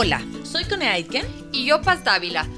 Hola, soy Cone Aitken y yo Paz Dávila.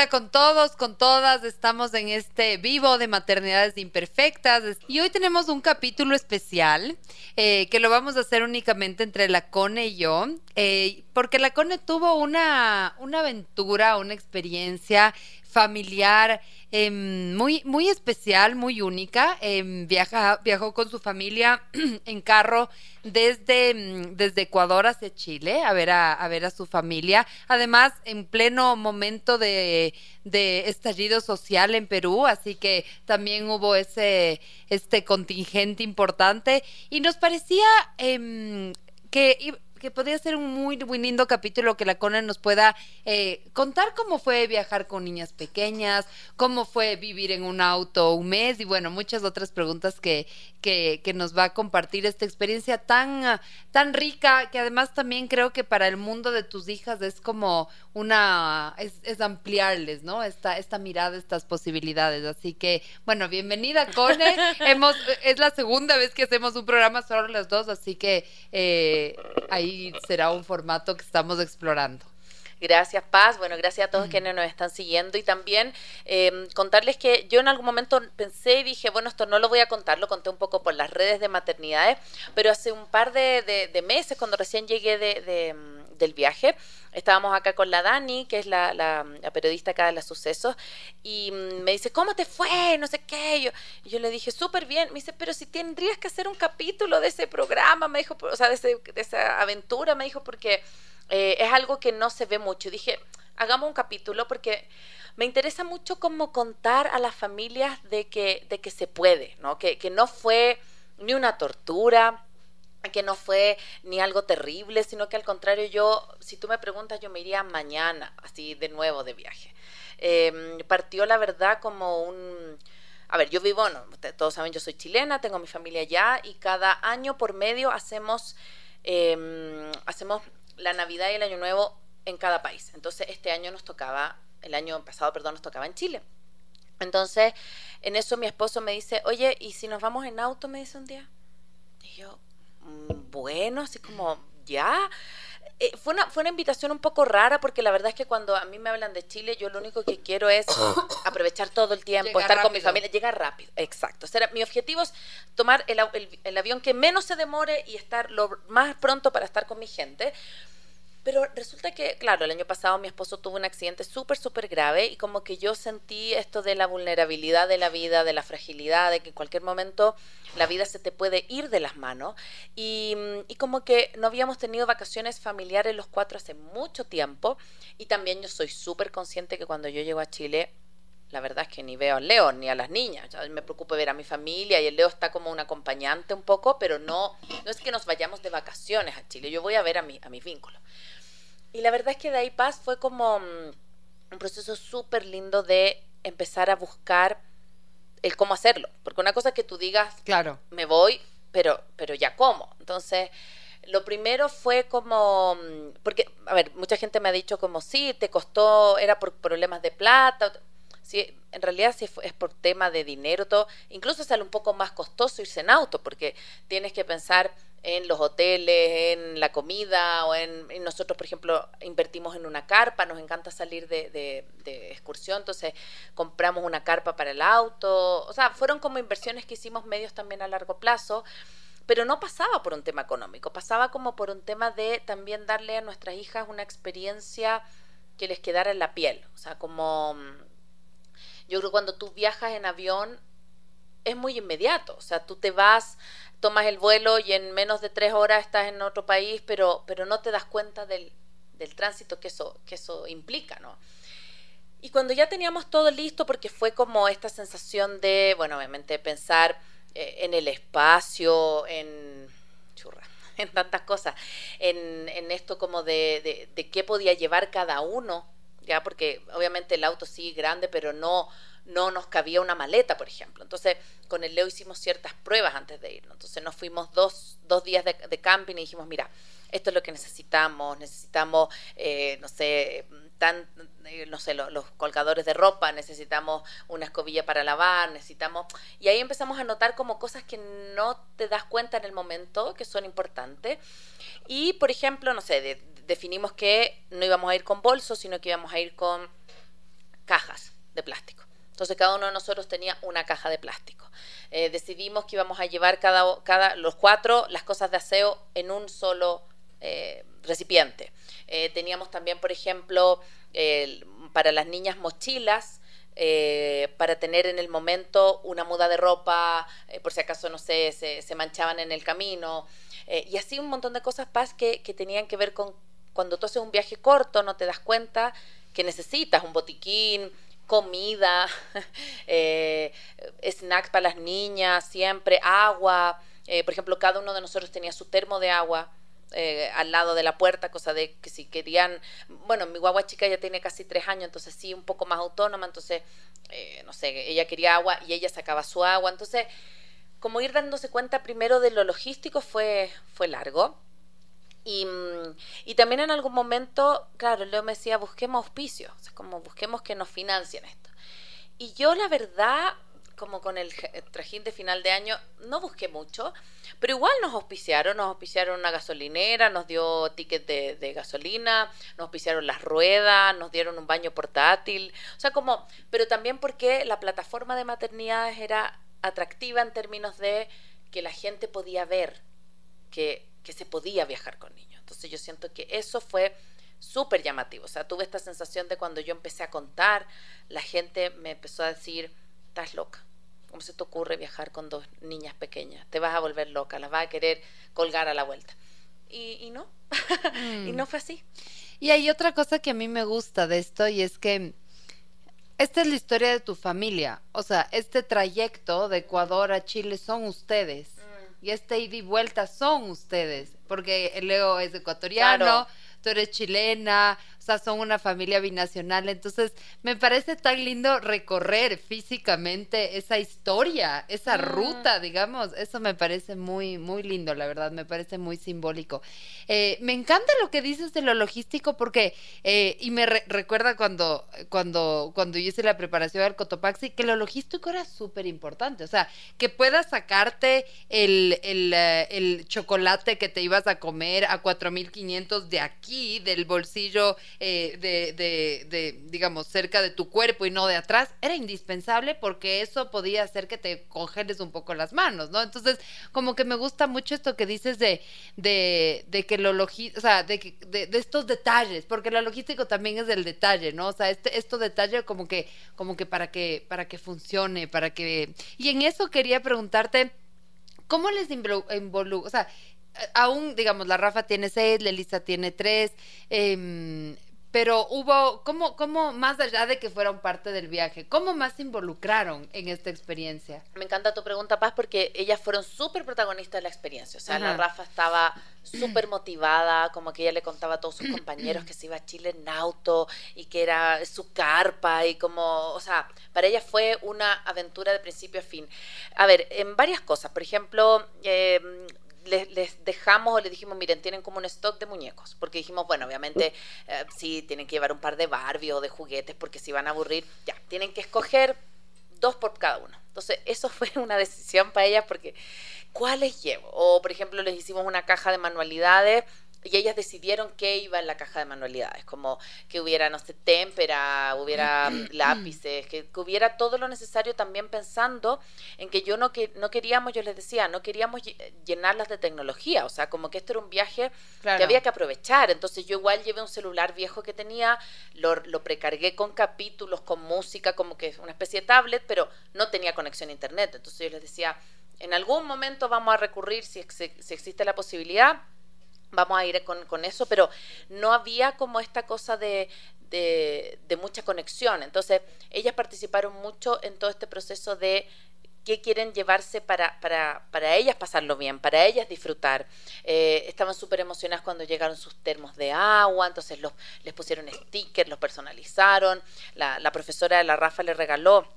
Hola con todos, con todas, estamos en este vivo de maternidades imperfectas y hoy tenemos un capítulo especial eh, que lo vamos a hacer únicamente entre la Cone y yo, eh, porque la Cone tuvo una, una aventura, una experiencia familiar Em, muy, muy especial, muy única. Em, viajó con su familia en carro desde, mm, desde Ecuador hacia Chile a ver a, ver a su familia. Además, en pleno momento de, estallido social en Perú, así que también hubo ese este contingente importante y nos parecía em, que que podría ser un muy, muy lindo capítulo que la Conan nos pueda eh, contar cómo fue viajar con niñas pequeñas, cómo fue vivir en un auto un mes y bueno, muchas otras preguntas que, que, nos va a compartir esta experiencia tan, tan rica que además también creo que para el mundo de tus hijas es como una, es, ampliarles, ¿no? Esta, esta mirada, estas posibilidades. Así que, bueno, bienvenida, Cone. Hemos, es la segunda vez que hacemos un programa solo las dos, así que eh, ahí será un formato que estamos explorando. Gracias, Paz. Bueno, gracias a todos quienes nos están siguiendo y también em, contarles que yo en algún momento pensé y dije, bueno, esto no lo voy a contar, lo conté un poco por las redes de maternidades, pero hace un par de, meses, cuando recién llegué de, del viaje, estábamos acá con la Dani, que es la, periodista acá de los sucesos, y mm, me dice, ¿cómo te fue? No sé qué. Yo, yo le dije, súper bien. Me dice, pero si tendrías que hacer un capítulo de ese programa, me dijo, o sea, de, esa aventura, me dijo, porque eh, es algo que no se ve mucho. Dije, hagamos un capítulo porque me interesa mucho cómo contar a las familias de que, de que se puede, ¿no? Que no fue ni una tortura, que no fue ni algo terrible, sino que al contrario, yo, si tú me preguntas, yo me iría mañana, así de nuevo de viaje. Em, partió la verdad como un... A ver, yo vivo, no, todos saben, yo soy chilena, tengo mi familia allá y cada año por medio hacemos, em, hacemos la Navidad y el Año Nuevo en cada país. Entonces, este año nos tocaba, el año pasado, perdón, nos tocaba en Chile. Entonces, en eso mi esposo me dice, oye, ¿y si nos vamos en auto? Me dice un día. Y yo, bueno, así como, ya. Eh, fue, una, fue una invitación un poco rara porque la verdad es que cuando a mí me hablan de Chile, yo lo único que quiero es aprovechar todo el tiempo, estar con mi familia, llegar rápido. Exacto. O sea, mi objetivo es tomar el, el avión que menos se demore y estar lo más pronto para estar con mi gente. Pero resulta que, claro, el año pasado mi esposo tuvo un accidente súper, súper grave y como que yo sentí esto de la vulnerabilidad de la vida, de la fragilidad, de que en cualquier momento la vida se te puede ir de las manos. Y, y como que no habíamos tenido vacaciones familiares los cuatro hace mucho tiempo. Y también yo soy súper consciente que cuando yo llego a Chile la verdad es que ni veo al Leo ni a las niñas. Ya me preocupo ver a mi familia y el Leo está como un acompañante un poco, pero no, no es que nos vayamos de vacaciones a Chile. Yo voy a ver a mi, a mi vínculo. Y la verdad es que de ahí paz fue como mm, un proceso súper lindo de empezar a buscar el cómo hacerlo. Porque una cosa es que tú digas, claro, me voy, pero, pero ya cómo. Entonces, lo primero fue como, mm, porque, a ver, mucha gente me ha dicho como, sí, te costó, era por problemas de plata en realidad si es por tema de dinero, todo, incluso sale un poco más costoso irse en auto, porque tienes que pensar en los hoteles, en la comida, o en, nosotros, por ejemplo, invertimos en una carpa, nos encanta salir de, de, excursión, entonces compramos una carpa para el auto, o sea, fueron como inversiones que hicimos medios también a largo plazo, pero no pasaba por un tema económico, pasaba como por un tema de también darle a nuestras hijas una experiencia que les quedara en la piel. O sea, como yo creo que cuando tú viajas en avión es muy inmediato. O sea, tú te vas, tomas el vuelo y en menos de tres horas estás en otro país, pero, pero no te das cuenta del, del tránsito que eso, que eso implica, ¿no? Y cuando ya teníamos todo listo, porque fue como esta sensación de, bueno, obviamente pensar eh, en el espacio, en churra, en tantas cosas, en, en esto como de, de, de, qué podía llevar cada uno, porque obviamente el auto sí grande, pero no, no nos cabía una maleta, por ejemplo. Entonces, con el Leo hicimos ciertas pruebas antes de irnos. Entonces, nos fuimos dos, dos días de, de camping y dijimos, mira, esto es lo que necesitamos, necesitamos, eh, no sé, tan, eh, no sé, los colgadores de ropa, necesitamos una escobilla para lavar, necesitamos... Y ahí empezamos a notar como cosas que no te das cuenta en el momento, que son importantes. Y, por ejemplo, no sé, definimos que no íbamos a ir con bolsos, sino que íbamos a ir con cajas de plástico. Entonces cada uno de nosotros tenía una caja de plástico. Eh, decidimos que íbamos a llevar cada, cada, los cuatro las cosas de aseo en un solo eh, recipiente. Eh, teníamos también, por ejemplo, para las niñas mochilas, para tener en el momento una muda de ropa, por si acaso, no sé, se, manchaban en el camino, y así un montón de cosas, Paz, que, que tenían que ver con cuando tú haces un viaje corto, no te das cuenta que necesitas un botiquín, comida, eh, snacks para las niñas, siempre, agua. por ejemplo, cada uno de nosotros tenía su termo de agua eh, al lado de la puerta, cosa de que si querían, bueno, mi guagua chica ya tiene casi tres años, entonces sí, un poco más autónoma, entonces, eh, no sé, ella quería agua y ella sacaba su agua, entonces, como ir dándose cuenta primero de lo logístico fue, fue largo. Y, y también en algún momento, claro, Leo me decía, busquemos auspicios, o sea, como busquemos que nos financien esto. Y yo la verdad como con el trajín de final de año, no busqué mucho, pero igual nos auspiciaron, nos auspiciaron una gasolinera, nos dio ticket de, gasolina, nos auspiciaron las ruedas, nos dieron un baño portátil, o sea, como, pero también porque la plataforma de maternidades era atractiva en términos de que la gente podía ver que, que se podía viajar con niños. Entonces yo siento que eso fue súper llamativo. O sea, tuve esta sensación de cuando yo empecé a contar, la gente me empezó a decir, estás loca. ¿Cómo se te ocurre viajar con dos niñas pequeñas? Te vas a volver loca, las vas a querer colgar a la vuelta. Y, no, y no mm. fue así. Y hay otra cosa que a mí me gusta de esto y es que esta es la historia de tu familia. O sea, este trayecto de Ecuador a Chile son ustedes. Y este ida y vuelta son ustedes. Porque Leo es ecuatoriano, tú eres chilena, sea, son una familia binacional. Entonces, me parece tan lindo recorrer físicamente esa historia, esa mm. ruta, digamos. Eso me parece muy, muy lindo, la verdad, me parece muy simbólico. Eh, me encanta lo que dices de lo logístico porque, eh, y me recuerda cuando, cuando, cuando yo hice la preparación del Cotopaxi, que lo logístico era súper importante. O sea, que puedas sacarte el, el, eh, el chocolate que te ibas a comer a 4.500 de aquí, del bolsillo eh, de, de, digamos, cerca de tu cuerpo y no de atrás, era indispensable porque eso podía hacer que te congeles un poco las manos, ¿no? Entonces, como que me gusta mucho esto que dices de, de, de que lo logístico, o sea, de, de, estos detalles, porque lo logístico también es del detalle, ¿no? O sea, este, esto detalle como que, como que para que, para que funcione, para que... Y en eso quería preguntarte, ¿cómo les involucra? O sea, aún, digamos, la Rafa tiene seis, la Elisa tiene tres, eh, pero hubo, ¿cómo, ¿cómo, más allá de que fueron parte del viaje, cómo más se involucraron en esta experiencia? Me encanta tu pregunta, Paz, porque ellas fueron súper protagonistas de la experiencia. O sea, la Rafa estaba súper motivada, como que ella le contaba a todos sus compañeros que se iba a Chile en auto y que era su carpa y como, o sea, para ella fue una aventura de principio a fin. A ver, en varias cosas. Por ejemplo, eh, les, dejamos o les dijimos, miren, tienen como un stock de muñecos, porque dijimos, bueno, obviamente eh, sí, tienen que llevar un par de Barbie o de juguetes, porque si van a aburrir, ya, tienen que escoger dos por cada uno. Entonces, eso fue una decisión para ellas, porque ¿cuáles llevo? O, por ejemplo, les hicimos una caja de manualidades y ellas decidieron qué iba en la caja de manualidades, como que hubiera, no sé, témpera, hubiera lápices, que, hubiera todo lo necesario también pensando en que yo no, que, no queríamos, yo les decía, no queríamos llenarlas de tecnología, o sea, como que esto era un viaje que había que aprovechar, entonces yo igual llevé un celular viejo que tenía, lo, lo precargué con capítulos, con música, como que una especie de tablet, pero no tenía conexión a internet, entonces yo les decía, en algún momento vamos a recurrir, si, si existe la posibilidad, vamos a ir con, eso, pero no había como esta cosa de, de, mucha conexión. Entonces, ellas participaron mucho en todo este proceso de qué quieren llevarse para, para, para ellas pasarlo bien, para ellas disfrutar. Eh, estaban súper emocionadas cuando llegaron sus termos de agua, entonces los, les pusieron stickers, los personalizaron. La, la profesora de la Rafa le regaló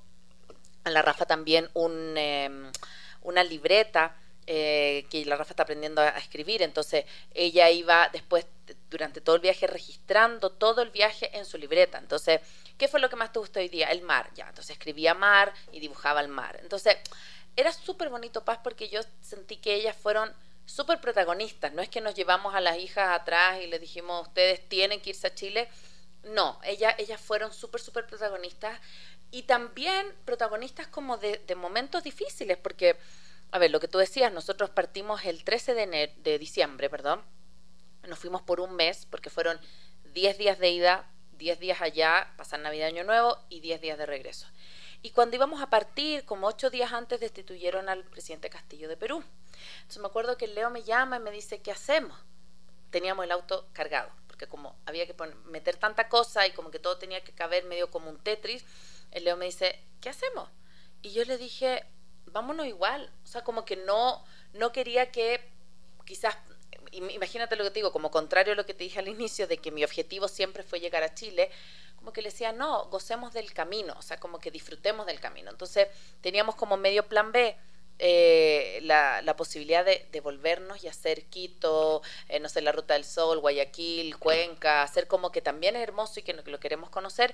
a la Rafa también un, em, una libreta eh, que la Rafa está aprendiendo a, escribir, entonces ella iba después durante todo el viaje registrando todo el viaje en su libreta. Entonces, ¿qué fue lo que más te gustó hoy día? El mar, ya. Entonces escribía mar y dibujaba el mar. Entonces, era súper bonito, Paz, porque yo sentí que ellas fueron súper protagonistas. No es que nos llevamos a las hijas atrás y les dijimos, ustedes tienen que irse a Chile. No, ellas, ellas fueron súper, súper protagonistas y también protagonistas como de, de momentos difíciles, porque a ver, lo que tú decías, nosotros partimos el 13 de, diciembre, perdón, nos fuimos por un mes porque fueron 10 días de ida, 10 días allá, pasar Navidad Año Nuevo y 10 días de regreso. Y cuando íbamos a partir, como ocho días antes, destituyeron al presidente Castillo de Perú. Entonces me acuerdo que Leo me llama y me dice, ¿qué hacemos? Teníamos el auto cargado, porque como había que meter tanta cosa y como que todo tenía que caber medio como un Tetris, el Leo me dice, ¿qué hacemos? Y yo le dije, vámonos igual. O sea, como que no, no quería que quizás, imagínate lo que te digo, como contrario a lo que te dije al inicio, de que mi objetivo siempre fue llegar a Chile, como que le decía, no, gocemos del camino, o sea, como que disfrutemos del camino. Entonces teníamos como medio plan B. Eh, la, la, posibilidad de, de, volvernos y hacer Quito, eh, no sé, la Ruta del Sol, Guayaquil, Cuenca, hacer como que también es hermoso y que lo queremos conocer,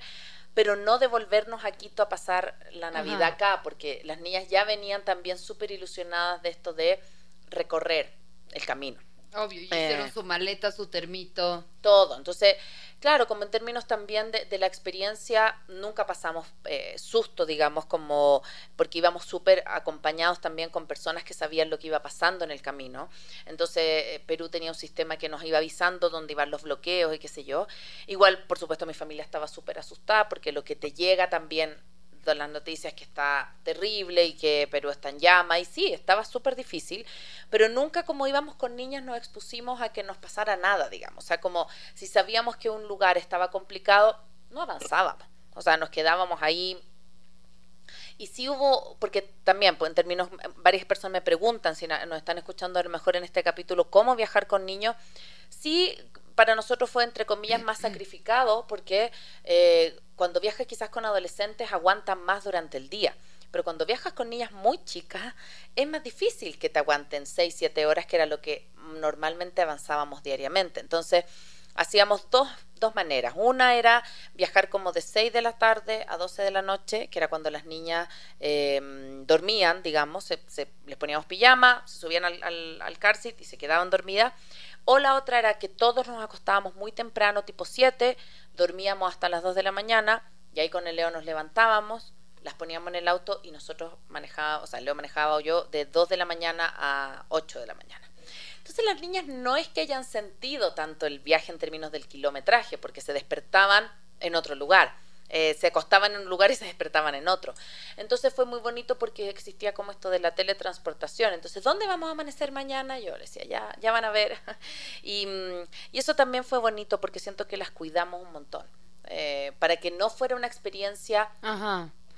pero no devolvernos a Quito a pasar la Navidad acá, porque las niñas ya venían también súper ilusionadas de esto de recorrer el camino. Obvio, y hicieron eh. su maleta, su termito. Todo. Entonces, claro, como en términos también de, la experiencia, nunca pasamos eh, susto, digamos, como porque íbamos súper acompañados también con personas que sabían lo que iba pasando en el camino. Entonces, eh, Perú tenía un sistema que nos iba avisando dónde iban los bloqueos y qué sé yo. Igual, por supuesto, mi familia estaba súper asustada porque lo que te llega también de las noticias que está terrible y que Perú está en llama. Y sí, estaba súper difícil, pero nunca como íbamos con niñas nos expusimos a que nos pasara nada, digamos, o sea, como si sabíamos que un lugar estaba complicado, no avanzábamos, o sea, nos quedábamos ahí. Y sí hubo, porque también, pues en términos, varias personas me preguntan si nos están escuchando a lo mejor en este capítulo, cómo viajar con niños. Sí, para nosotros fue entre comillas más sacrificado porque eh, cuando viajas quizás con adolescentes aguantan más durante el día. Pero cuando viajas con niñas muy chicas, es más difícil que te aguanten 6, 7 horas, que era lo que normalmente avanzábamos diariamente. Entonces, hacíamos dos, dos maneras. Una era viajar como de 6 de la tarde a 12 de la noche, que era cuando las niñas em, dormían, digamos, se, les poníamos pijama, se subían al, al, al car seat y se quedaban dormidas. O la otra era que todos nos acostábamos muy temprano, tipo 7, dormíamos hasta las 2 de la mañana y ahí con el Leo nos levantábamos, las poníamos en el auto y nosotros manejábamos, o sea, Leo manejaba o yo de 2 de la mañana a 8 de la mañana. Entonces las niñas no es que hayan sentido tanto el viaje en términos del kilometraje, porque se despertaban en otro lugar eh, se acostaban en un lugar y se despertaban en otro. Entonces fue muy bonito porque existía como esto de la teletransportación. Entonces, ¿dónde vamos a amanecer mañana? Yo le decía, ya, ya van a ver. y, y, eso también fue bonito porque siento que las cuidamos un montón. Eh, para que no fuera una experiencia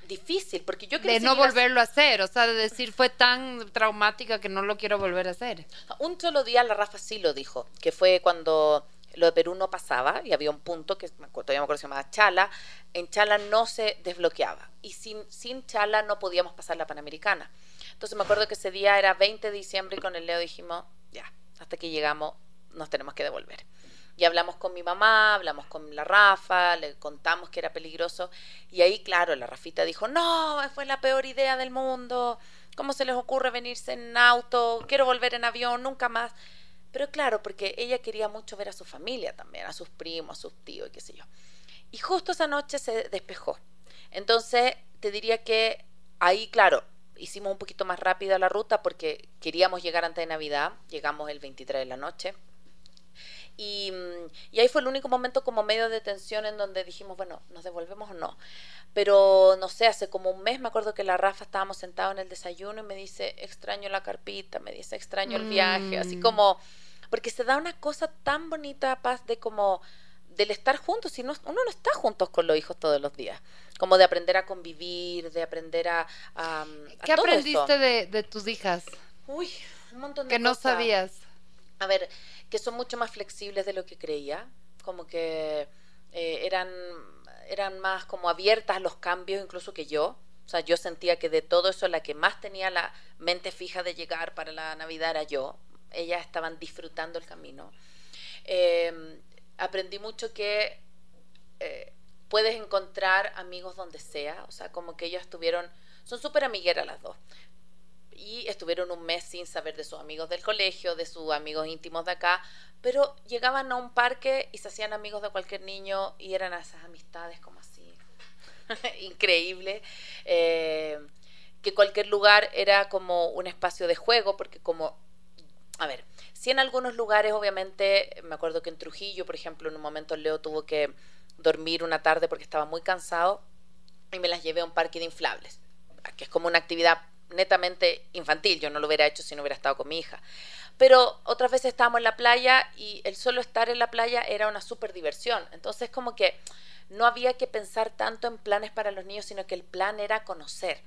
difícil, porque yo De no volverlo a hacer, o sea, de decir fue tan traumática que no lo quiero volver a hacer. Un solo día la Rafa sí lo dijo, que fue cuando lo de Perú no pasaba y había un punto que todavía me acuerdo se llamaba Chala. En Chala no se desbloqueaba y sin, sin Chala no podíamos pasar la Panamericana. Entonces me acuerdo que ese día era 20 de diciembre y con el Leo dijimos, ya, hasta que llegamos nos tenemos que devolver. Y hablamos con mi mamá, hablamos con la Rafa, le contamos que era peligroso. Y ahí, claro, la Rafita dijo, no, fue la peor idea del mundo. ¿Cómo se les ocurre venirse en auto? Quiero volver en avión, nunca más. Pero claro, porque ella quería mucho ver a su familia también, a sus primos, a sus tíos y qué sé yo. Y justo esa noche se despejó. Entonces, te diría que ahí, claro, hicimos un poquito más rápida la ruta porque queríamos llegar antes de Navidad. Llegamos el 23 de la noche. Y, y, ahí fue el único momento como medio de tensión en donde dijimos, bueno, ¿nos devolvemos o no? Pero no sé, hace como un mes me acuerdo que la Rafa estábamos sentados en el desayuno y me dice, extraño la carpita, me dice, extraño el viaje, así mm. como, porque se da una cosa tan bonita, paz, de como del estar juntos, si uno no está juntos con los hijos todos los días, como de aprender a convivir, de aprender a... ¿Qué aprendiste de, de, tus hijas? Uy, un montón de Que no sabías. A ver, que son mucho más flexibles de lo que creía, como que eh, eran, eran más como abiertas a los cambios incluso que yo. O sea, yo sentía que de todo eso la que más tenía la mente fija de llegar para la Navidad era yo. Ellas estaban disfrutando el camino. Em, aprendí mucho que eh, puedes encontrar amigos donde sea. O sea, como que ellas estuvieron, son súper amigueras las dos y estuvieron un mes sin saber de sus amigos del colegio, de sus amigos íntimos de acá, pero llegaban a un parque y se hacían amigos de cualquier niño y eran esas amistades como así, increíble, eh, que cualquier lugar era como un espacio de juego, porque como, a ver, si en algunos lugares obviamente, me acuerdo que en Trujillo, por ejemplo, en un momento Leo tuvo que dormir una tarde porque estaba muy cansado y me las llevé a un parque de inflables, que es como una actividad netamente infantil, yo no lo hubiera hecho si no hubiera estado con mi hija. Pero otras veces estábamos en la playa y el solo estar en la playa era una súper diversión. Entonces como que no había que pensar tanto en planes para los niños, sino que el plan era conocer.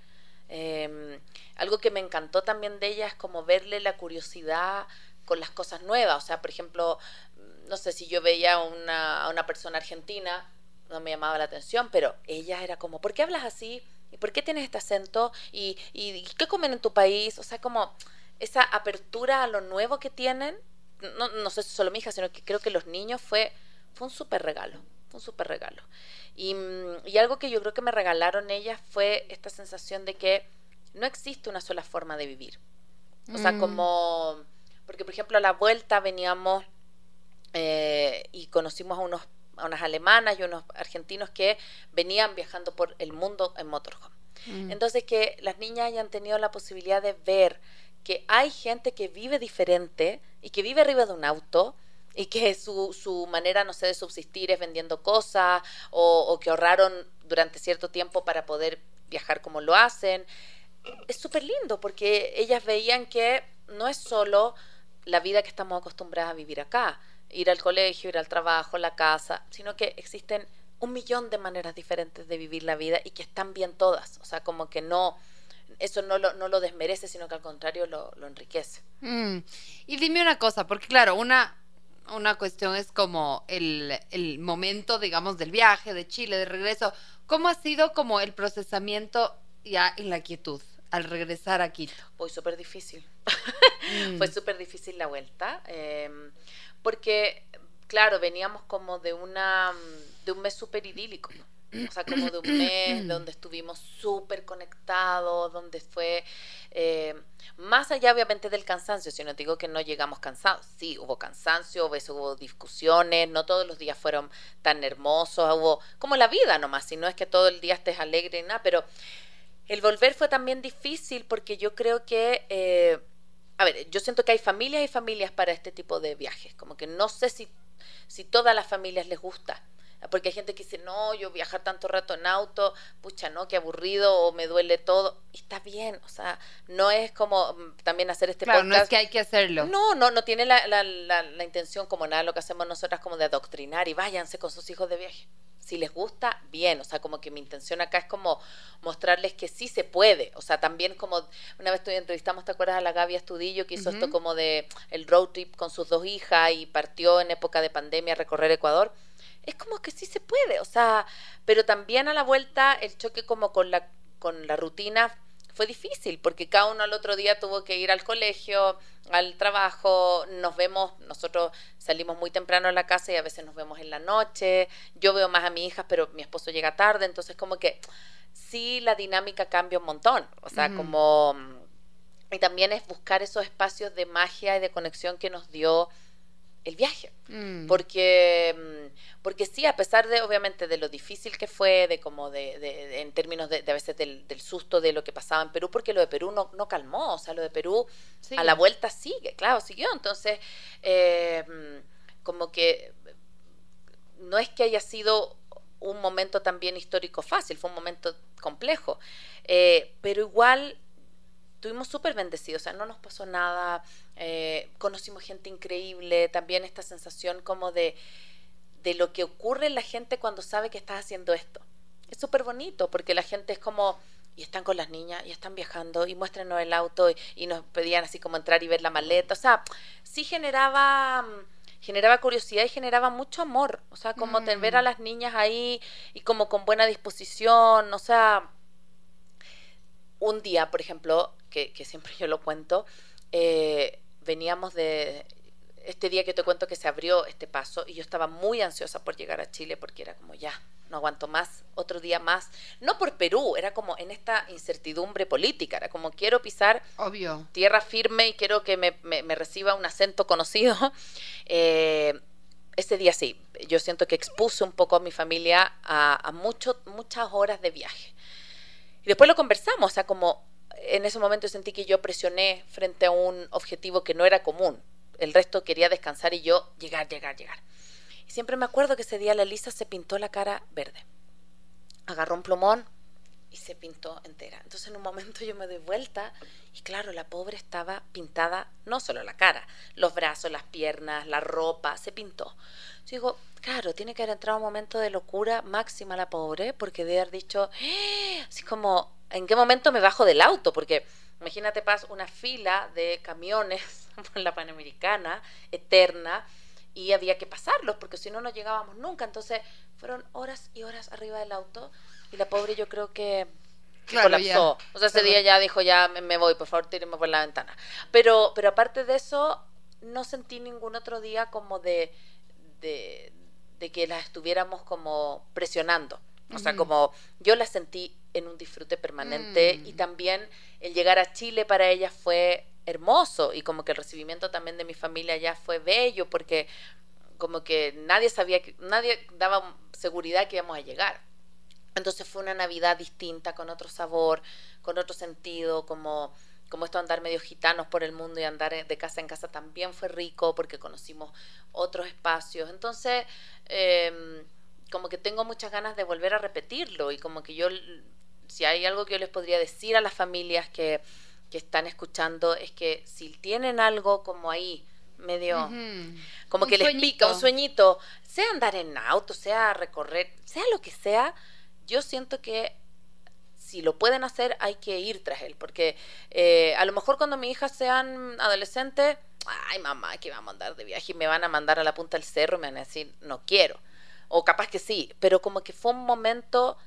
Em, algo que me encantó también de ella es como verle la curiosidad con las cosas nuevas. O sea, por ejemplo, no sé si yo veía una, a una persona argentina, no me llamaba la atención, pero ella era como, ¿por qué hablas así? ¿Y por qué tienes este acento? ¿Y, y, qué comen en tu país? O sea, como esa apertura a lo nuevo que tienen, no, no sé si solo mi hija, sino que creo que los niños fue, fue un súper regalo, un súper regalo. Y, mm, y algo que yo creo que me regalaron ellas fue esta sensación de que no existe una sola forma de vivir. O sea, mm. como, porque por ejemplo a la vuelta veníamos eh, y conocimos a unos a unas alemanas y unos argentinos que venían viajando por el mundo en motorhome. Mm. Entonces, que las niñas hayan tenido la posibilidad de ver que hay gente que vive diferente y que vive arriba de un auto y que su, su manera, no sé, de subsistir es vendiendo cosas o, que ahorraron durante cierto tiempo para poder viajar como lo hacen. Es súper lindo porque ellas veían que no es solo la vida que estamos acostumbradas a vivir acá, ir al colegio, ir al trabajo, la casa, sino que existen un millón de maneras diferentes de vivir la vida y que están bien todas. O sea, como que no, eso no lo, no lo desmerece, sino que al contrario lo, lo enriquece. Mm. Y dime una cosa, porque claro, una, una cuestión es como el, el, momento, digamos, del viaje de Chile, de regreso. ¿Cómo ha sido como el procesamiento ya en la quietud al regresar a Quito? Fue súper difícil. Mm. Fue súper difícil la vuelta. Eh, porque, claro, veníamos como de, una, de un mes súper idílico. O sea, como de un mes donde estuvimos súper conectados, donde fue eh, más allá obviamente del cansancio, si no digo que no llegamos cansados, sí, hubo cansancio, hubo discusiones, no todos los días fueron tan hermosos, hubo como la vida nomás, si no es que todo el día estés alegre y nada, pero el volver fue también difícil porque yo creo que... Eh, a ver, yo siento que hay familias y familias para este tipo de viajes, como que no sé si, si todas las familias les gusta, porque hay gente que dice, no, yo viajar tanto rato en auto, pucha, no, qué aburrido o me duele todo, y está bien, o sea, no es como mm, también hacer este claro, no es que hay que hacerlo. No, no, no tiene la, la, la, la intención como nada lo que hacemos nosotras como de adoctrinar y váyanse con sus hijos de viaje si les gusta, bien, o sea, como que mi intención acá es como mostrarles que sí se puede, o sea, también como una vez entrevistamos, ¿te acuerdas a la Gaby Estudillo que hizo esto como de el road trip con sus dos hijas y partió en época de pandemia a recorrer Ecuador? Es como que sí se puede, o sea, pero también a la vuelta el choque como con la con la rutina fue difícil porque cada uno al otro día tuvo que ir al colegio, al trabajo, nos vemos, nosotros salimos muy temprano a la casa y a veces nos vemos en la noche, yo veo más a mi hija, pero mi esposo llega tarde, entonces como que sí la dinámica cambia un montón, o sea, como y también es buscar esos espacios de magia y de conexión que nos dio el viaje. Mm. Porque, porque sí, a pesar de, obviamente, de lo difícil que fue, de como de, de- en términos de, de a veces del, del susto de lo que pasaba en Perú, porque lo de Perú no, no calmó, o sea, lo de Perú Sí. a la vuelta sigue, claro, siguió. Entonces, eh, como que no es que haya sido un momento también histórico fácil, fue un momento complejo, Eh, pero igual estuvimos súper bendecidos, o sea, no nos pasó nada, eh, conocimos gente increíble, también esta sensación como de, de lo que ocurre en la gente cuando sabe que estás haciendo esto. Es súper bonito porque la gente es como, y están con las niñas, y están viajando, y muéstrenos el auto, y, y nos pedían así como entrar y ver la maleta, o sea, sí generaba... mm, generaba curiosidad y generaba mucho amor, o sea, como te- ver a las niñas ahí y como con buena disposición, o sea, un día, por ejemplo, que, que siempre yo lo cuento, eh, veníamos de este día que te cuento que se abrió este paso y yo estaba muy ansiosa por llegar a Chile porque era como ya, no aguanto más, otro día más, no por Perú, era como en esta incertidumbre política, era como quiero pisar Obvio. tierra firme y quiero que me, me- me reciba un acento conocido. Eh, ese día sí, yo siento que expuse un poco a mi familia a, a mucho, muchas horas de viaje. Y después lo conversamos, o sea, como en ese momento sentí que yo presioné frente a un objetivo que no era común. El resto quería descansar y yo llegar, llegar, llegar. Y siempre me acuerdo que ese día la Lisa se pintó la cara verde. Agarró un plumón y se pintó entera. Entonces en un momento yo me doy vuelta y claro, la pobre estaba pintada, no solo la cara, los brazos, las piernas, la ropa, se pintó. Yo digo, claro, tiene que haber entrado un momento de locura máxima la pobre, porque de haber dicho, "Eh", así como, ¿en qué momento me bajo del auto? Porque imagínate, Paz, una fila de camiones por la Panamericana, eterna, y había que pasarlos, porque si no, no llegábamos nunca. Entonces fueron horas y horas arriba del auto, y la pobre yo creo que Claro, colapsó. ya. O sea, ese Claro. día ya dijo, ya me, voy, por favor, tírenme por la ventana. Pero, pero aparte de eso, no sentí ningún otro día como de, de, de que las estuviéramos como presionando. O sea, como yo las sentí en un disfrute permanente Mm. y también el llegar a Chile para ellas fue hermoso y como que el recibimiento también de mi familia ya fue bello porque como que nadie sabía que nadie daba seguridad que íbamos a llegar. Entonces fue una Navidad distinta, con otro sabor, con otro sentido, como, como esto de andar medio gitanos por el mundo y andar de casa en casa también fue rico porque conocimos otros espacios. Entonces, eh, como que tengo muchas ganas de volver a repetirlo y como que yo, si hay algo que yo les podría decir a las familias que, que están escuchando, es que si tienen algo como ahí, medio como Un que les pica un sueñito. sea andar en auto, sea recorrer, sea lo que sea, yo siento que si lo pueden hacer hay que ir tras él, porque eh, a lo mejor cuando mis hijas sean adolescentes, ay mamá, que vamos a andar de viaje y me van a mandar a la punta del cerro y me van a decir, no quiero, o capaz que sí, pero como que fue un momento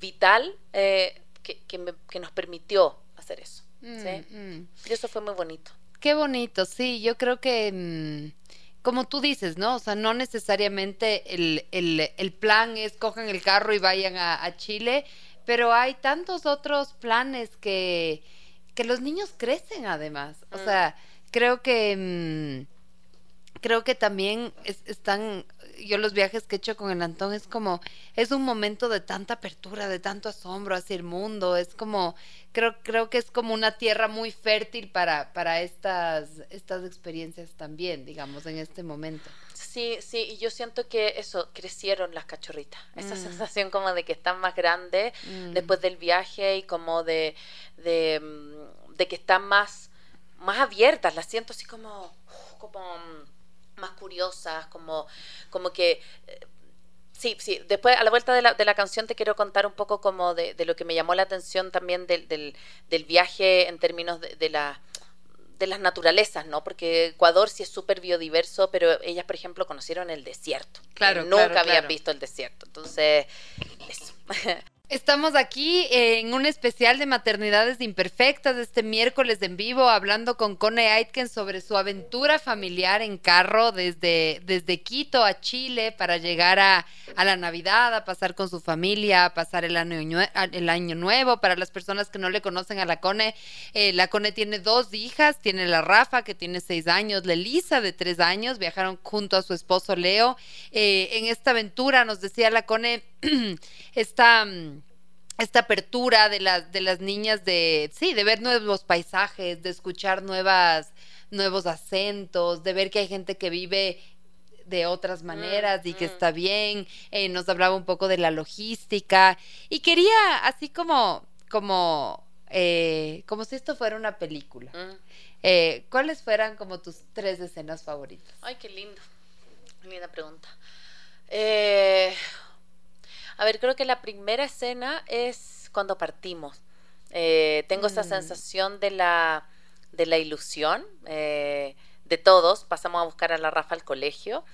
vital eh, que, que me- que nos permitió hacer eso. Mm, ¿sí? mm. Y eso fue muy bonito. Qué bonito, sí, yo creo que, mm, como tú dices, ¿no? O sea, no necesariamente el, el- el plan es cojan el carro y vayan a, a Chile, pero hay tantos otros planes que, que los niños crecen además. O Mm. sea, creo que... creo que también es- están, yo los viajes que he hecho con el Antón es como, es un momento de tanta apertura, de tanto asombro hacia el mundo, es como, creo, creo que es como una tierra muy fértil para, para estas, estas experiencias también, digamos, en este momento. Sí, sí, y yo siento que eso, crecieron las cachorritas. Esa Mm. sensación como de que están más grandes Mm. después del viaje y como de, de, mm, de que están más, más abiertas. Las siento así como, como más curiosas, como, como que... eh, Sí, sí. Después, a la vuelta de la, de la canción, te quiero contar un poco como de, de lo que me llamó la atención también del, del, del viaje en términos de, de la de las naturalezas, ¿no? Porque Ecuador sí es súper biodiverso, pero ellas, por ejemplo, conocieron el desierto. Claro, Nunca claro, habían claro. visto el desierto. Entonces, eso. Estamos aquí en un especial de maternidades imperfectas este miércoles en vivo hablando con Cone Aitken sobre su aventura familiar en carro desde, desde Quito a Chile para llegar a, la Navidad, a pasar con su familia, a pasar el año, el año nuevo. Para las personas que no le conocen a la Cone, eh, la Cone tiene dos hijas, tiene la Rafa que tiene seis años, la Elisa de tres años, viajaron junto a su esposo Leo. Eh, en esta aventura nos decía la Cone, esta esta apertura de las de las niñas de sí de ver nuevos paisajes de escuchar nuevas nuevos acentos de ver que hay gente que vive de otras mm, maneras y que mm. está bien eh, nos hablaba un poco de la logística y quería así como como eh, como si esto fuera una película mm. eh, cuáles fueran como tus tres escenas favoritas ay qué lindo linda pregunta eh, a ver, creo que la primera escena es cuando partimos. Eh, tengo esa mm. sensación de la, de la ilusión eh, de todos. Pasamos a buscar a la Rafa al colegio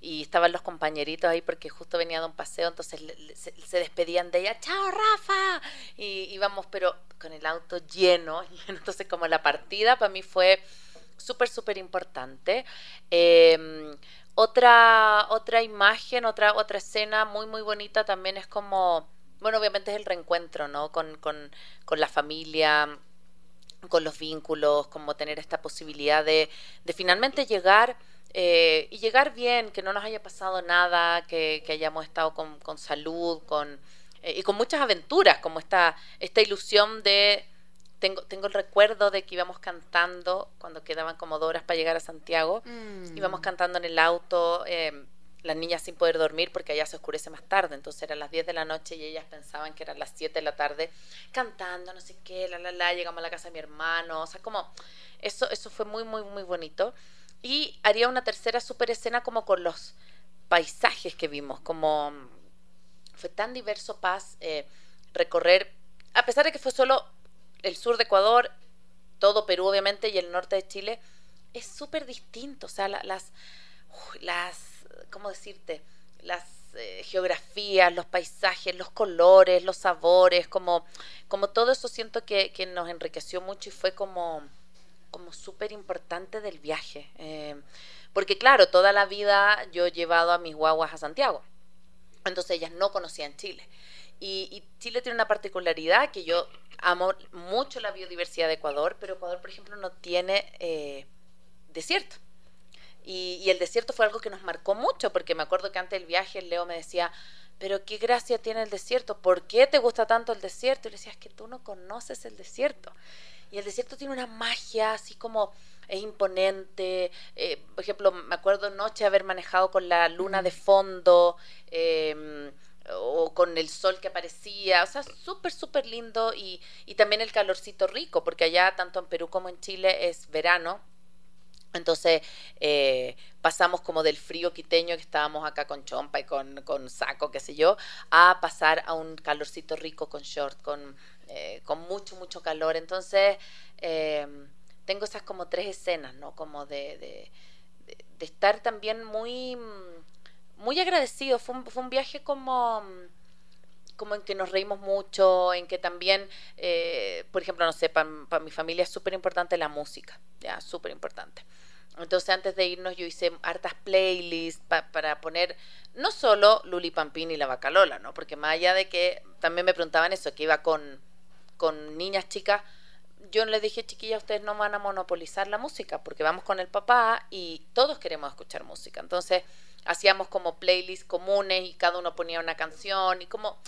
y estaban los compañeritos ahí porque justo venía de un paseo, entonces se, despedían de ella, chao Rafa, y íbamos pero con el auto lleno, entonces como la partida para mí fue súper, súper importante. Em, otra, otra imagen, otra, otra escena muy, muy bonita también es como, bueno, obviamente es el reencuentro, ¿no? Con, con, con la familia, con los vínculos, como tener esta posibilidad de, de finalmente llegar eh, y llegar bien, que no nos haya pasado nada, que, hayamos estado con, con salud, con, eh, y con muchas aventuras, como esta, esta ilusión de tengo, tengo el recuerdo de que íbamos cantando cuando quedaban como dos horas para llegar a Santiago. Mm. Íbamos cantando en el auto, eh, las niñas sin poder dormir porque allá se oscurece más tarde. Entonces eran las 10 de la noche y ellas pensaban que eran las 7 de la tarde cantando, no sé qué, la, la, la. Llegamos a la casa de mi hermano. O sea, como eso, eso fue muy, muy, muy bonito. Y haría una tercera super escena como con los paisajes que vimos, como fue tan diverso Paz eh, recorrer, a pesar de que fue solo el sur de Ecuador, todo Perú obviamente y el norte de Chile, es súper distinto. O sea, las, las, ¿cómo decirte? Las eh, geografías, los paisajes, los colores, los sabores, como, como todo eso siento que, que nos enriqueció mucho y fue como, como súper importante del viaje. Eh, porque claro, toda la vida yo he llevado a mis guaguas a Santiago. Entonces ellas no conocían Chile. Y, Chile tiene una particularidad que yo amo mucho la biodiversidad de Ecuador, pero Ecuador, por ejemplo, no tiene eh, desierto. Y, el desierto fue algo que nos marcó mucho, porque me acuerdo que antes del viaje Leo me decía, pero qué gracia tiene el desierto, ¿por qué te gusta tanto el desierto? Y le decía, es que tú no conoces el desierto. Y el desierto tiene una magia así como es imponente. Eh, por ejemplo, me acuerdo noche haber manejado con la luna de fondo. Eh, o con el sol que aparecía, o sea, súper, súper lindo y, y también el calorcito rico, porque allá tanto en Perú como en Chile es verano, entonces eh, pasamos como del frío quiteño que estábamos acá con chompa y con, con, saco, qué sé yo, a pasar a un calorcito rico con short, con, eh, con mucho, mucho calor. Entonces eh, tengo esas como tres escenas, ¿no? Como de, de, de estar también muy muy agradecido. Fue un, fue un viaje como como en que nos reímos mucho, en que también, eh, por ejemplo, no sé, para mi familia es súper importante la música, ya, súper importante. Entonces antes de irnos yo hice hartas playlists para poner no solo Luli Pampín y la Bacalola, ¿no? Porque más allá de que también me preguntaban eso, que iba con, con niñas chicas, yo les dije, chiquillas, ustedes no van a monopolizar la música, porque vamos con el papá y todos queremos escuchar música. Entonces hacíamos como playlists comunes y cada uno ponía una canción y como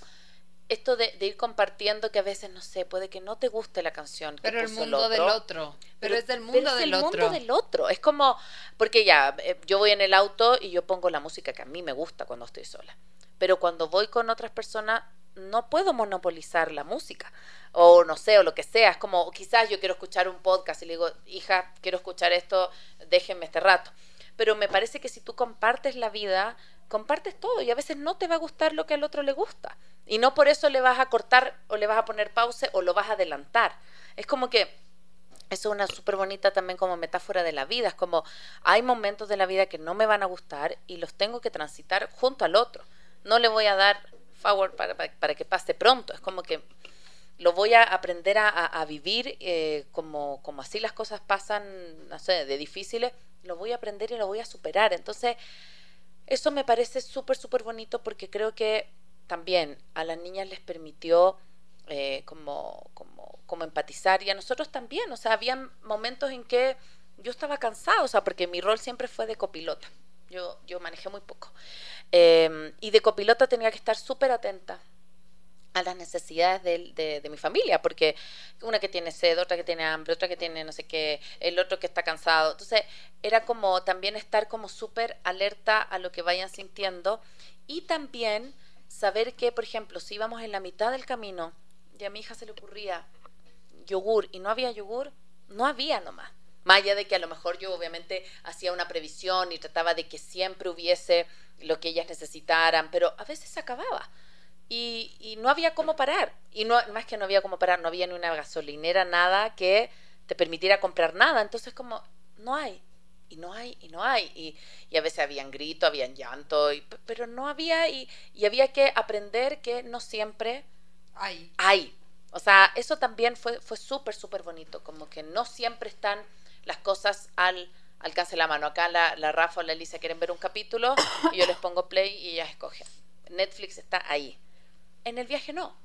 esto de, ir compartiendo que a veces, no sé, puede que no te guste la canción. Que pero el mundo del otro. Pero, es del mundo del otro. Es el mundo del otro. Es como, porque ya, eh, yo voy en el auto y yo pongo la música que a mí me gusta cuando estoy sola. Pero cuando voy con otras personas, no puedo monopolizar la música. O no sé, o lo que sea. Es como, quizás yo quiero escuchar un podcast y le digo, hija, quiero escuchar esto, déjenme este rato pero me parece que si tú compartes la vida, compartes todo y a veces no te va a gustar lo que al otro le gusta. Y no por eso le vas a cortar o le vas a poner pause o lo vas a adelantar. Es como que eso es una súper bonita también como metáfora de la vida. Es como hay momentos de la vida que no me van a gustar y los tengo que transitar junto al otro. No le voy a dar forward para, para, que pase pronto. Es como que lo voy a aprender a, vivir eh, como, como así las cosas pasan, no sé, de difíciles, lo voy a aprender y lo voy a superar. Entonces, eso me parece súper, súper bonito porque creo que también a las niñas les permitió eh, como, como, como empatizar y a nosotros también. O sea, había momentos en que yo estaba cansada, o sea, porque mi rol siempre fue de copilota. Yo, yo manejé muy poco. Em, y de copilota tenía que estar súper atenta a las necesidades de, mi familia, porque una que tiene sed, otra que tiene hambre, otra que tiene no sé qué, el otro que está cansado. Entonces, era como también estar como súper alerta a lo que vayan sintiendo y también saber que, por ejemplo, si íbamos en la mitad del camino y a mi hija se le ocurría yogur y no había yogur, no había nomás. Más allá de que a lo mejor yo obviamente hacía una previsión y trataba de que siempre hubiese lo que ellas necesitaran, pero a veces acababa. Y, no había cómo parar. Y no, más que no había cómo parar, no había ni una gasolinera, nada que te permitiera comprar nada. Entonces como, no hay. Y no hay, y no hay. Y, a veces habían grito, habían llanto, y, pero no había, y, y había que aprender que no siempre hay. Hay. O sea, eso también fue, fue súper, súper bonito. Como que no siempre están las cosas al alcance de la mano. Acá la, la Rafa o la Elisa quieren ver un capítulo y yo les pongo play y ellas escogen. Netflix está ahí. En el viaje no.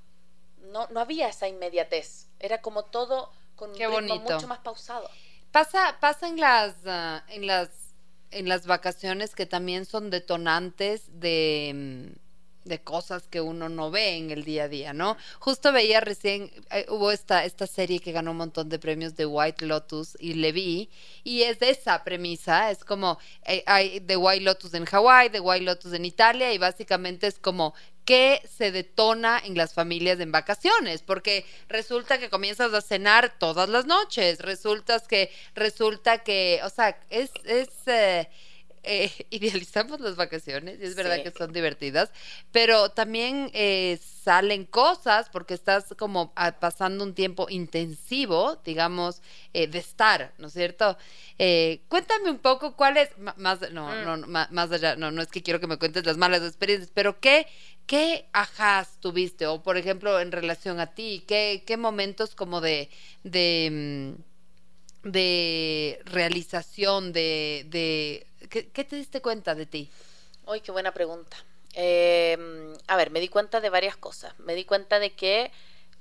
No, no había esa inmediatez. Era como todo con un ritmo mucho más pausado. Pasa, pasa en las, ah, en las en las vacaciones que también son detonantes de mm, de cosas que uno no ve en el día a día, ¿no? Justo veía recién, eh, hubo esta, esta serie que ganó un montón de premios de White Lotus y le vi, y es de esa premisa, es como, eh, hay de White Lotus en Hawái, de White Lotus en Italia, y básicamente es como qué se detona en las familias en vacaciones, porque resulta que comienzas a cenar todas las noches, resulta que, resulta que, o sea, es, es eh, eh, idealizamos las vacaciones, y es verdad que son divertidas, pero también eh, salen cosas porque estás como pasando un tiempo intensivo, digamos, eh, de estar, ¿no es cierto? cuéntame un poco cuál es, más, no, mm. no, más, allá, no, no es que quiero que me cuentes las malas experiencias, pero qué, qué ajás tuviste, o por ejemplo, en relación a ti, qué, qué momentos como de, de, mm, de realización, de, de ¿Qué, te diste cuenta de ti? Uy, qué buena pregunta. Em, a ver, me di cuenta de varias cosas. Me di cuenta de que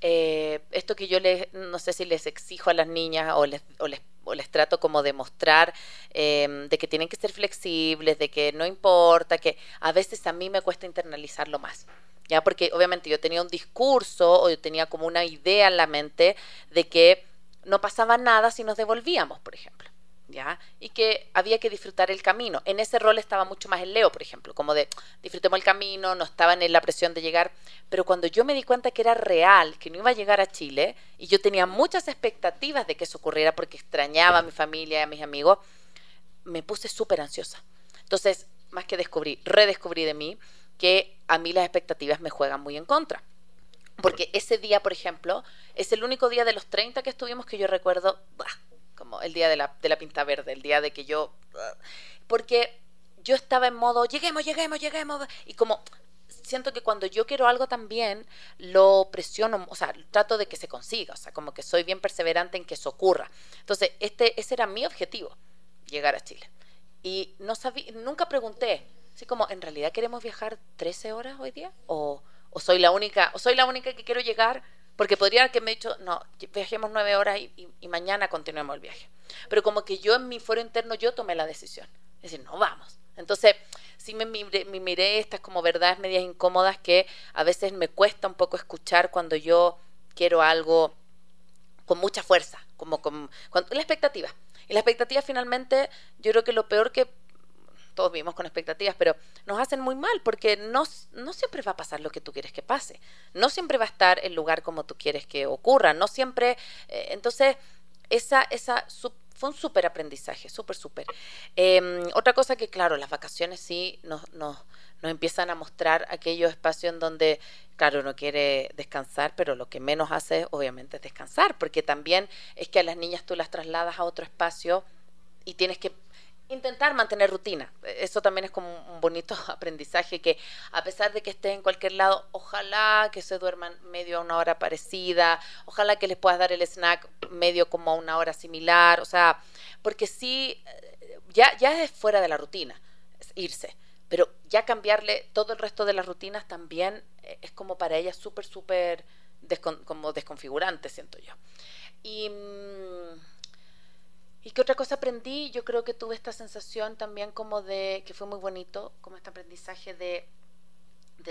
eh, esto que yo les, no sé si les exijo a las niñas o les, o les, o les trato como de mostrar, em, de que tienen que ser flexibles, de que no importa, que a veces a mí me cuesta internalizarlo más. ¿Ya? Porque obviamente yo tenía un discurso o yo tenía como una idea en la mente de que no pasaba nada si nos devolvíamos, por ejemplo. Y que había que disfrutar el camino. En ese rol estaba mucho más el Leo, por ejemplo, como de disfrutemos el camino, no estaban en la presión de llegar, pero cuando yo me di cuenta que era real, que no iba a llegar a Chile, y yo tenía muchas expectativas de que eso ocurriera porque extrañaba a mi familia y a mis amigos, me puse súper ansiosa. Entonces, más que descubrí, redescubrí de mí que a mí las expectativas me juegan muy en contra. Porque ese día, por ejemplo, es el único día de los 30 que estuvimos que yo recuerdo, como el día de la, de la pinta verde, el día de que yo... Porque yo estaba en modo, lleguemos, lleguemos, lleguemos, y como siento que cuando yo quiero algo también, lo presiono, o sea, trato de que se consiga, o sea, como que soy bien perseverante en que eso ocurra. Entonces, este, ese era mi objetivo, llegar a Chile. Y no sabía, nunca pregunté, así como, ¿en realidad queremos viajar 13 horas hoy día? ¿O, o soy la única, o soy la única que quiero llegar porque podría me he dicho, no, viajemos nueve horas y, mañana continuemos el viaje. Pero como que yo en mi foro interno yo tomé la decisión. Es decir, no vamos. Entonces, sí me miré, estas como verdades medias incómodas que a veces me cuesta un poco escuchar cuando yo quiero algo con mucha fuerza, como con, la expectativa. Y la expectativa finalmente, yo creo que lo peor que todos vivimos con expectativas, pero nos hacen muy mal porque no, no siempre va a pasar lo que tú quieres que pase. No siempre va a estar el lugar como tú quieres que ocurra. No siempre. Eh, entonces, esa, esa fue un súper aprendizaje, súper, súper. Em, otra cosa que, claro, las vacaciones sí nos, nos, nos empiezan a mostrar aquellos espacios en donde, claro, uno quiere descansar, pero lo que menos hace, obviamente, es descansar, porque también es que a las niñas tú las trasladas a otro espacio y tienes que intentar mantener rutina. Eso también es como un bonito aprendizaje que a pesar de que esté en cualquier lado, ojalá que se duerman medio a una hora parecida, ojalá que les puedas dar el snack medio como a una hora similar, o sea, porque sí, eh, ya, ya es fuera de la rutina, es irse, pero ya cambiarle todo el resto de las rutinas también eh, es como para ella súper, súper como desconfigurante, siento yo. Y... Mm, ¿Y qué otra cosa aprendí? Yo creo que tuve esta sensación también como de, que fue muy bonito, como este aprendizaje de,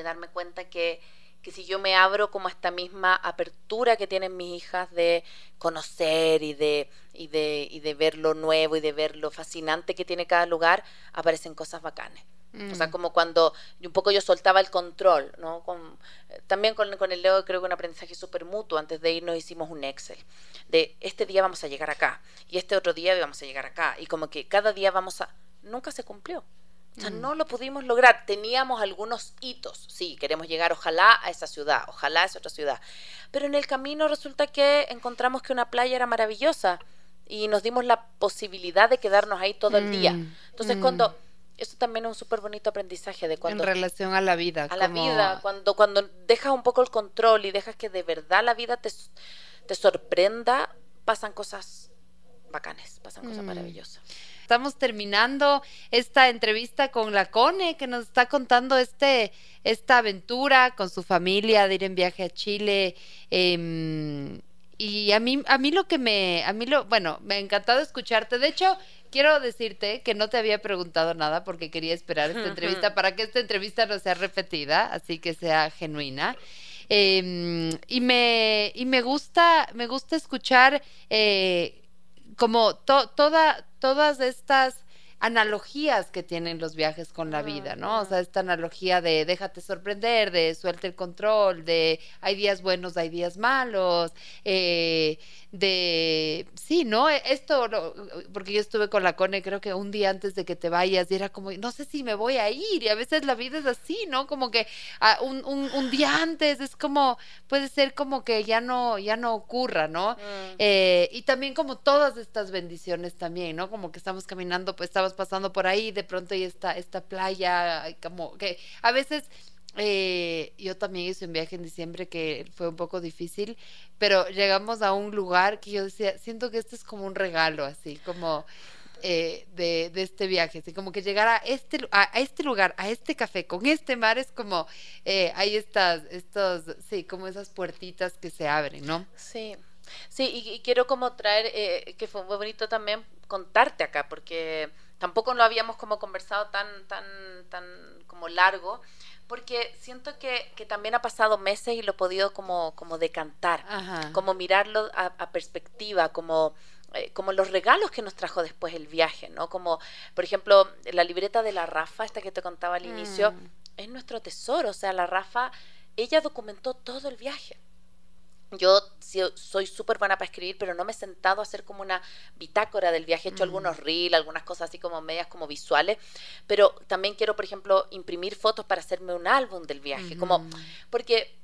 darme cuenta que, que si yo me abro como esta misma apertura que tienen mis hijas de conocer y de, y de, y de ver lo nuevo y de ver lo fascinante que tiene cada lugar, aparecen cosas bacanes. O sea, mm. como cuando un poco yo soltaba el control, ¿no? Con, también con, con, el Leo creo que un aprendizaje súper mutuo. Antes de irnos hicimos un Excel de este día vamos a llegar acá y este otro día vamos a llegar acá. Y como que cada día vamos a... Nunca se cumplió. O sea, mm. no lo pudimos lograr. Teníamos algunos hitos. Sí, queremos llegar ojalá a esa ciudad, ojalá a esa otra ciudad. Pero en el camino resulta que encontramos que una playa era maravillosa y nos dimos la posibilidad de quedarnos ahí todo el día. Mm. Entonces, cuando eso también es un súper bonito aprendizaje de cuando... En relación a la vida. A la vida, cuando, cuando dejas un poco el control y dejas que de verdad la vida te, te sorprenda, pasan cosas bacanes, pasan cosas mm. maravillosas. Estamos terminando esta entrevista con la Cone, que nos está contando este, esta aventura con su familia de ir en viaje a Chile. Em, y a mí, a mí lo que me, a mí lo, bueno, me ha encantado escucharte. De hecho, quiero decirte que no te había preguntado nada porque quería esperar esta entrevista para que esta entrevista no sea repetida, así que sea genuina. Em, y me y me gusta me gusta escuchar eh, como toda todas estas analogías que tienen los viajes con la vida, ¿no? O sea, esta analogía de déjate sorprender, de suelte el control, de hay días buenos, hay días malos, eh, de sí, ¿no? E, esto, porque yo estuve con la Cone, creo que un día antes de que te vayas, y era como, no sé si me voy a ir, y a veces la vida es así, ¿no? Como que ah, un, un, día antes es como, puede ser como que ya no, ya no ocurra, ¿no? Mm. Eh, y también como todas estas bendiciones también, ¿no? Como que estamos caminando, pues estamos pasando por ahí, de pronto hay esta, esta playa, como que a veces eh, yo también hice un viaje en diciembre que fue un poco difícil, pero llegamos a un lugar que yo decía, siento que este es como un regalo, así como eh, de, de, este viaje, así como que llegar a este, a, este lugar, a este café, con este mar, es como, eh, hay estas, estos, sí, como esas puertitas que se abren, ¿no? Sí. Sí, y, quiero como traer, eh, que fue muy bonito también contarte acá, porque tampoco lo habíamos como conversado tan, tan, tan como largo, porque siento que, que, también ha pasado meses y lo he podido como, como decantar, como mirarlo a, perspectiva, como, eh, como los regalos que nos trajo después el viaje, ¿no? Como, por ejemplo, la libreta de la Rafa, esta que te contaba al inicio, mm. es nuestro tesoro, o sea, la Rafa, ella documentó todo el viaje. Yo soy súper buena para escribir, pero no me he sentado a hacer como una bitácora del viaje. He hecho algunos mm. reels, algunas cosas así como medias como visuales, pero también quiero, por ejemplo, imprimir fotos para hacerme un álbum del viaje, como porque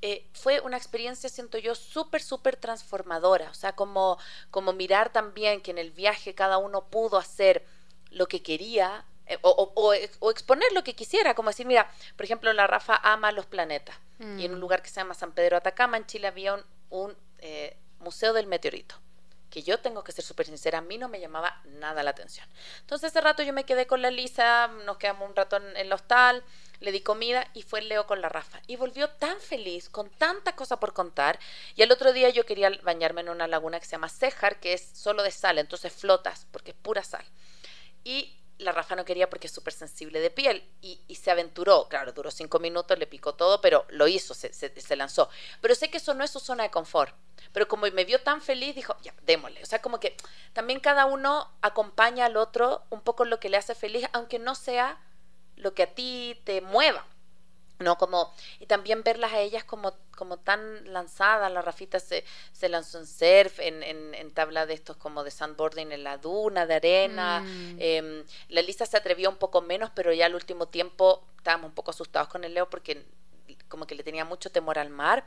eh, fue una experiencia, siento yo, súper, súper transformadora. O sea, como, como mirar también que en el viaje cada uno pudo hacer lo que quería eh, o, o, exponer lo que quisiera, como decir, mira, por ejemplo, la Rafa ama los planetas y en un mm. lugar que se llama San Pedro Atacama, en Chile, había un, un eh, museo del meteorito que yo tengo que ser súper sincera, a mí no me llamaba nada la atención. Entonces ese rato yo me quedé con la Lisa, nos quedamos un rato en el hostal, le di comida y fue el Leo con la Rafa. Y volvió tan feliz, con tanta cosa por contar. Y el otro día yo quería bañarme en una laguna que se llama Cejar, que es solo de sal, entonces flotas, porque es pura sal. Y la Rafa no quería porque es súper sensible de piel y, se aventuró. Claro, duró cinco minutos, le picó todo, pero lo hizo, se, se, lanzó. Pero sé que eso no es su zona de confort. Pero como me vio tan feliz, dijo, ya, démosle. O sea, como que también cada uno acompaña al otro un poco lo que le hace feliz, aunque no sea lo que a ti te mueva. ¿No? Como, y también verlas a ellas como, como tan lanzadas, la Rafita se, se lanzó en surf, en, en, tabla de estos como de sandboarding en la duna de arena, mm. em, la Lisa se atrevió un poco menos, pero ya al último tiempo estábamos un poco asustados con el Leo porque como que le tenía mucho temor al mar.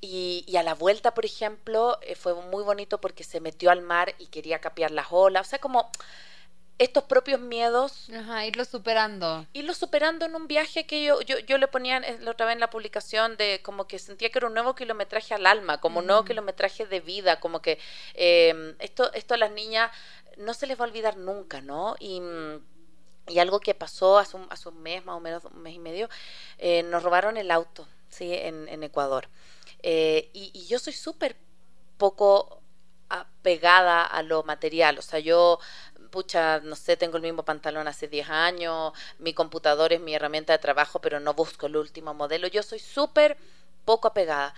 Y, y a la vuelta, por ejemplo, eh, fue muy bonito porque se metió al mar y quería capear las olas, o sea, como estos propios miedos. Ajá, irlos superando. Irlos superando en un viaje que yo, yo, yo le ponía la otra vez en la publicación de como que sentía que era un nuevo kilometraje al alma, como un nuevo kilometraje de vida, como que eh, esto, esto a las niñas no se les va a olvidar nunca, ¿no? Y, y algo que pasó hace un, hace un mes, más o menos, un mes y medio, eh, nos robaron el auto, ¿sí? En, en Ecuador. Eh, y, y yo soy súper poco apegada a lo material, o sea, yo pucha, no sé, tengo el mismo pantalón hace 10 años, mi computador es mi herramienta de trabajo, pero no busco el último modelo. Yo soy súper poco apegada.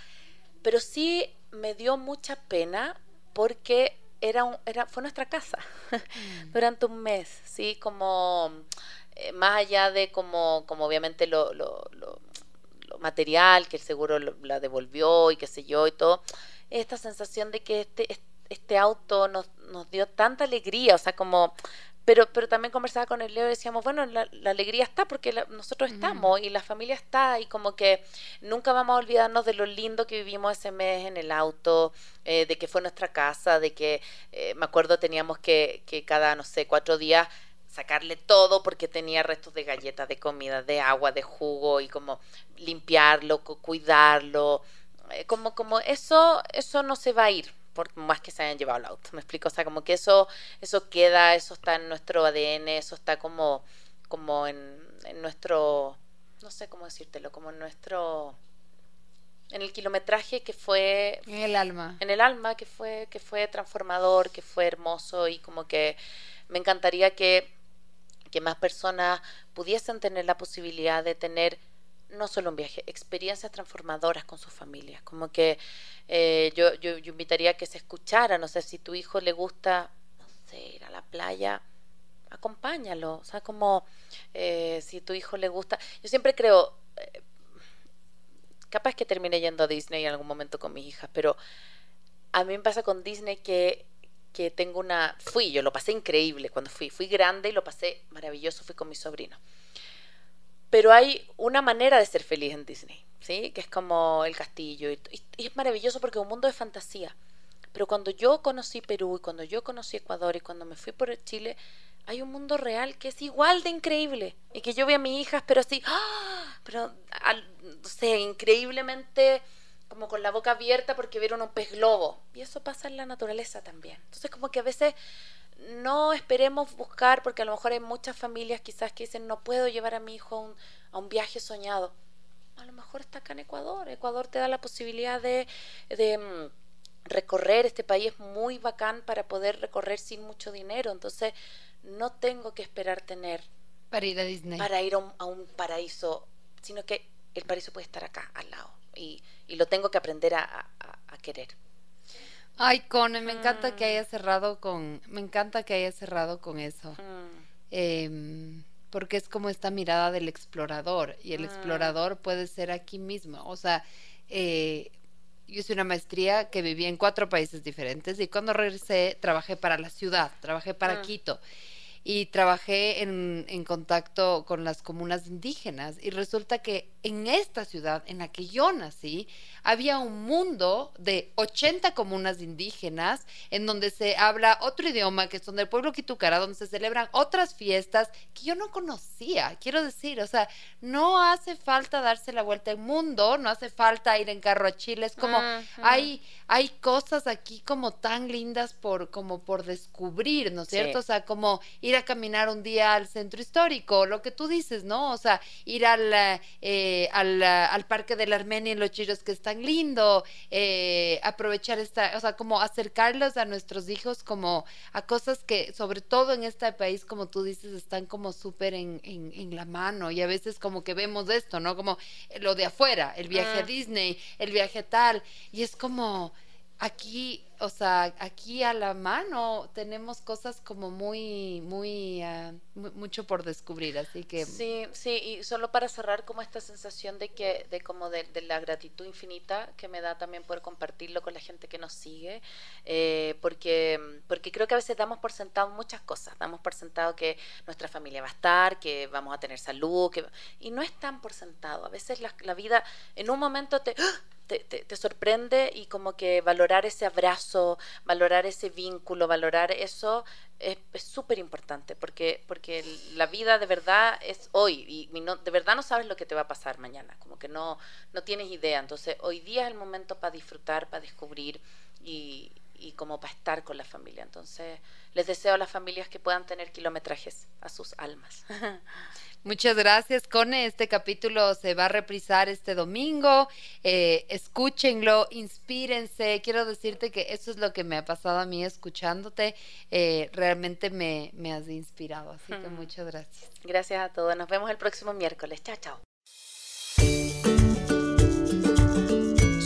Pero sí me dio mucha pena porque era, un, era fue nuestra casa mm. durante un mes, ¿sí? Como eh, más allá de como, como obviamente lo, lo, lo, material, que el seguro la devolvió y qué sé yo y todo, esta sensación de que este, este este auto nos, nos dio tanta alegría, o sea, como pero, pero también conversaba con el Leo y decíamos, bueno, la, alegría está porque nosotros estamos y la familia está y como que nunca vamos a olvidarnos de lo lindo que vivimos ese mes en el auto, eh, de que fue nuestra casa, de que eh, me acuerdo teníamos que, que cada, no sé, cuatro días sacarle todo porque tenía restos de galletas, de comida, de agua, de jugo y como limpiarlo, cuidarlo, eh, como, como eso, eso no se va a ir, por más que se hayan llevado el auto. Me explico, o sea, como que eso, eso queda, eso está en nuestro ADN, eso está como, como en, en nuestro, no sé cómo decírtelo, como en nuestro en el kilometraje que fue en el alma en el alma que fue que fue transformador que fue hermoso y como que me encantaría que que más personas pudiesen tener la posibilidad de tener no solo un viaje, experiencias transformadoras con sus familias. Como que eh, yo, yo, yo, invitaría a que se escuchara, no sé, si tu hijo le gusta, ir a la playa, acompáñalo. O sea, como eh, si tu hijo le gusta, yo siempre creo, eh, capaz que termine yendo a Disney en algún momento con mis hijas, pero a mí me pasa con Disney que que tengo una fui yo lo pasé increíble cuando fui fui grande y lo pasé maravilloso fui con mi sobrino pero hay una manera de ser feliz en Disney, ¿sí? Que es como el castillo. Y, es maravilloso porque es un mundo de fantasía. Pero cuando yo conocí Perú y cuando yo conocí Ecuador y cuando me fui por Chile, hay un mundo real que es igual de increíble. Y que yo vi a mis hijas, pero así, ¡ah! pero, no sé, increíblemente como con la boca abierta porque vieron un pez globo. Y eso pasa en la naturaleza también. Entonces como que a veces no esperemos buscar, porque a lo mejor hay muchas familias quizás que dicen, no puedo llevar a mi hijo a un, a un viaje soñado. A lo mejor está acá en Ecuador. Ecuador te da la posibilidad de, de mm, recorrer. Este país es muy bacán para poder recorrer sin mucho dinero. Entonces, no tengo que esperar tener. Para ir a Disney. Para ir a un, paraíso, sino que el paraíso puede estar acá, al lado. Y, y lo tengo que aprender a, a querer. Ay, Cone, me encanta que haya cerrado con, me encanta que haya cerrado con eso. Em, porque es como esta mirada del explorador y el explorador puede ser aquí mismo. O sea, eh, yo hice una maestría que vivía en cuatro países diferentes y cuando regresé trabajé para la ciudad, trabajé para. Quito y trabajé en, en, contacto con las comunas indígenas y resulta que en esta ciudad en la que yo nací había un mundo de 80 comunas indígenas en donde se habla otro idioma que son del pueblo Quitucara, donde se celebran otras fiestas que yo no conocía, quiero decir, o sea, no hace falta darse la vuelta al mundo, no hace falta ir en carro a Chile, es como hay hay cosas aquí como tan lindas por como por descubrir, ¿no es cierto? O sea, como ir ir a caminar un día al centro histórico, lo que tú dices, ¿no? O sea, ir al, eh, al, al, Parque de la Armenia en Los Chillos, que es tan lindo, eh, aprovechar esta, o sea, como acercarlos a nuestros hijos como a cosas que, sobre todo en este país, como tú dices, están como súper en, en, la mano y a veces como que vemos esto, ¿no? Como lo de afuera, el viaje a ah. Disney, el viaje tal, y es como aquí o sea, aquí a la mano tenemos cosas como muy, muy, uh, mucho por descubrir, así que... Sí, sí, y solo para cerrar como esta sensación de que, de como de, la gratitud infinita que me da también poder compartirlo con la gente que nos sigue, eh, porque, porque creo que a veces damos por sentado muchas cosas, damos por sentado que nuestra familia va a estar, que vamos a tener salud, que, y no es tan por sentado, a veces la, la vida en un momento te, ¡ah! te, te, te sorprende y como que valorar ese abrazo valorar ese vínculo, valorar eso es súper importante porque, porque la vida de verdad es hoy y, no, de verdad no sabes lo que te va a pasar mañana, como que no, no tienes idea. Entonces hoy día es el momento para disfrutar, para descubrir y, y como para estar con la familia. Entonces les deseo a las familias que puedan tener kilometrajes a sus almas. Muchas gracias, Cone. Este capítulo se va a reprisar este domingo. Eh, escúchenlo, inspírense. Quiero decirte que eso es lo que me ha pasado a mí escuchándote. Eh, realmente me, me, has inspirado. Así que muchas gracias. Gracias a todos. Nos vemos el próximo miércoles. Chao, chao.